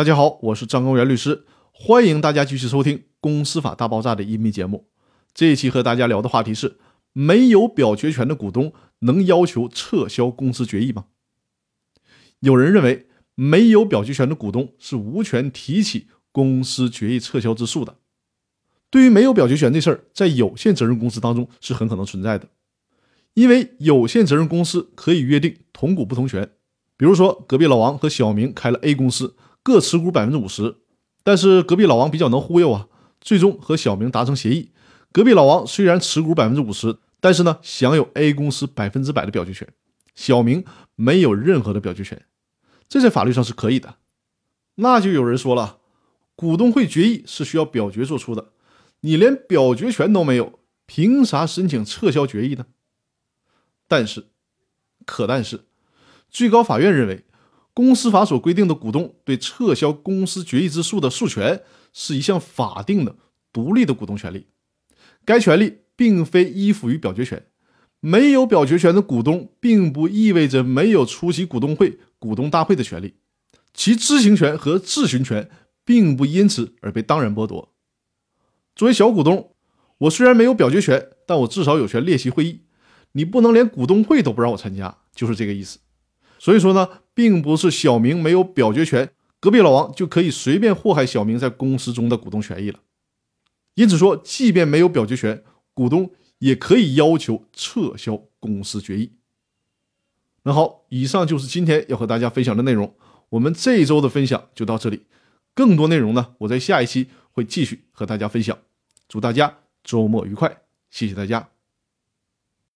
大家好，我是张高原律师，欢迎大家继续收听《公司法大爆炸》的音频节目。这一期和大家聊的话题是：没有表决权的股东能要求撤销公司决议吗？有人认为，没有表决权的股东是无权提起公司决议撤销之诉的。对于没有表决权这事儿，在有限责任公司当中是很可能存在的，因为有限责任公司可以约定同股不同权。比如说，隔壁老王和小明开了 A 公司。各持股百分之五十，但是隔壁老王比较能忽悠啊，最终和小明达成协议。隔壁老王虽然持股百分之五十，但是呢，享有 A 公司百分之百的表决权，小明没有任何的表决权，这在法律上是可以的。那就有人说了，股东会决议是需要表决做出的，你连表决权都没有，凭啥申请撤销决议呢？但是，可但是，最高法院认为。公司法所规定的股东对撤销公司决议之诉的诉权，是一项法定的独立的股东权利。该权利并非依附于表决权。没有表决权的股东，并不意味着没有出席股东会、股东大会的权利。其知情权和质询权，并不因此而被当然剥夺。作为小股东，我虽然没有表决权，但我至少有权列席会议。你不能连股东会都不让我参加，就是这个意思。所以说呢，并不是小明没有表决权，隔壁老王就可以随便祸害小明在公司中的股东权益了。因此说，即便没有表决权，股东也可以要求撤销公司决议。那好，以上就是今天要和大家分享的内容。我们这一周的分享就到这里，更多内容呢，我在下一期会继续和大家分享。祝大家周末愉快，谢谢大家。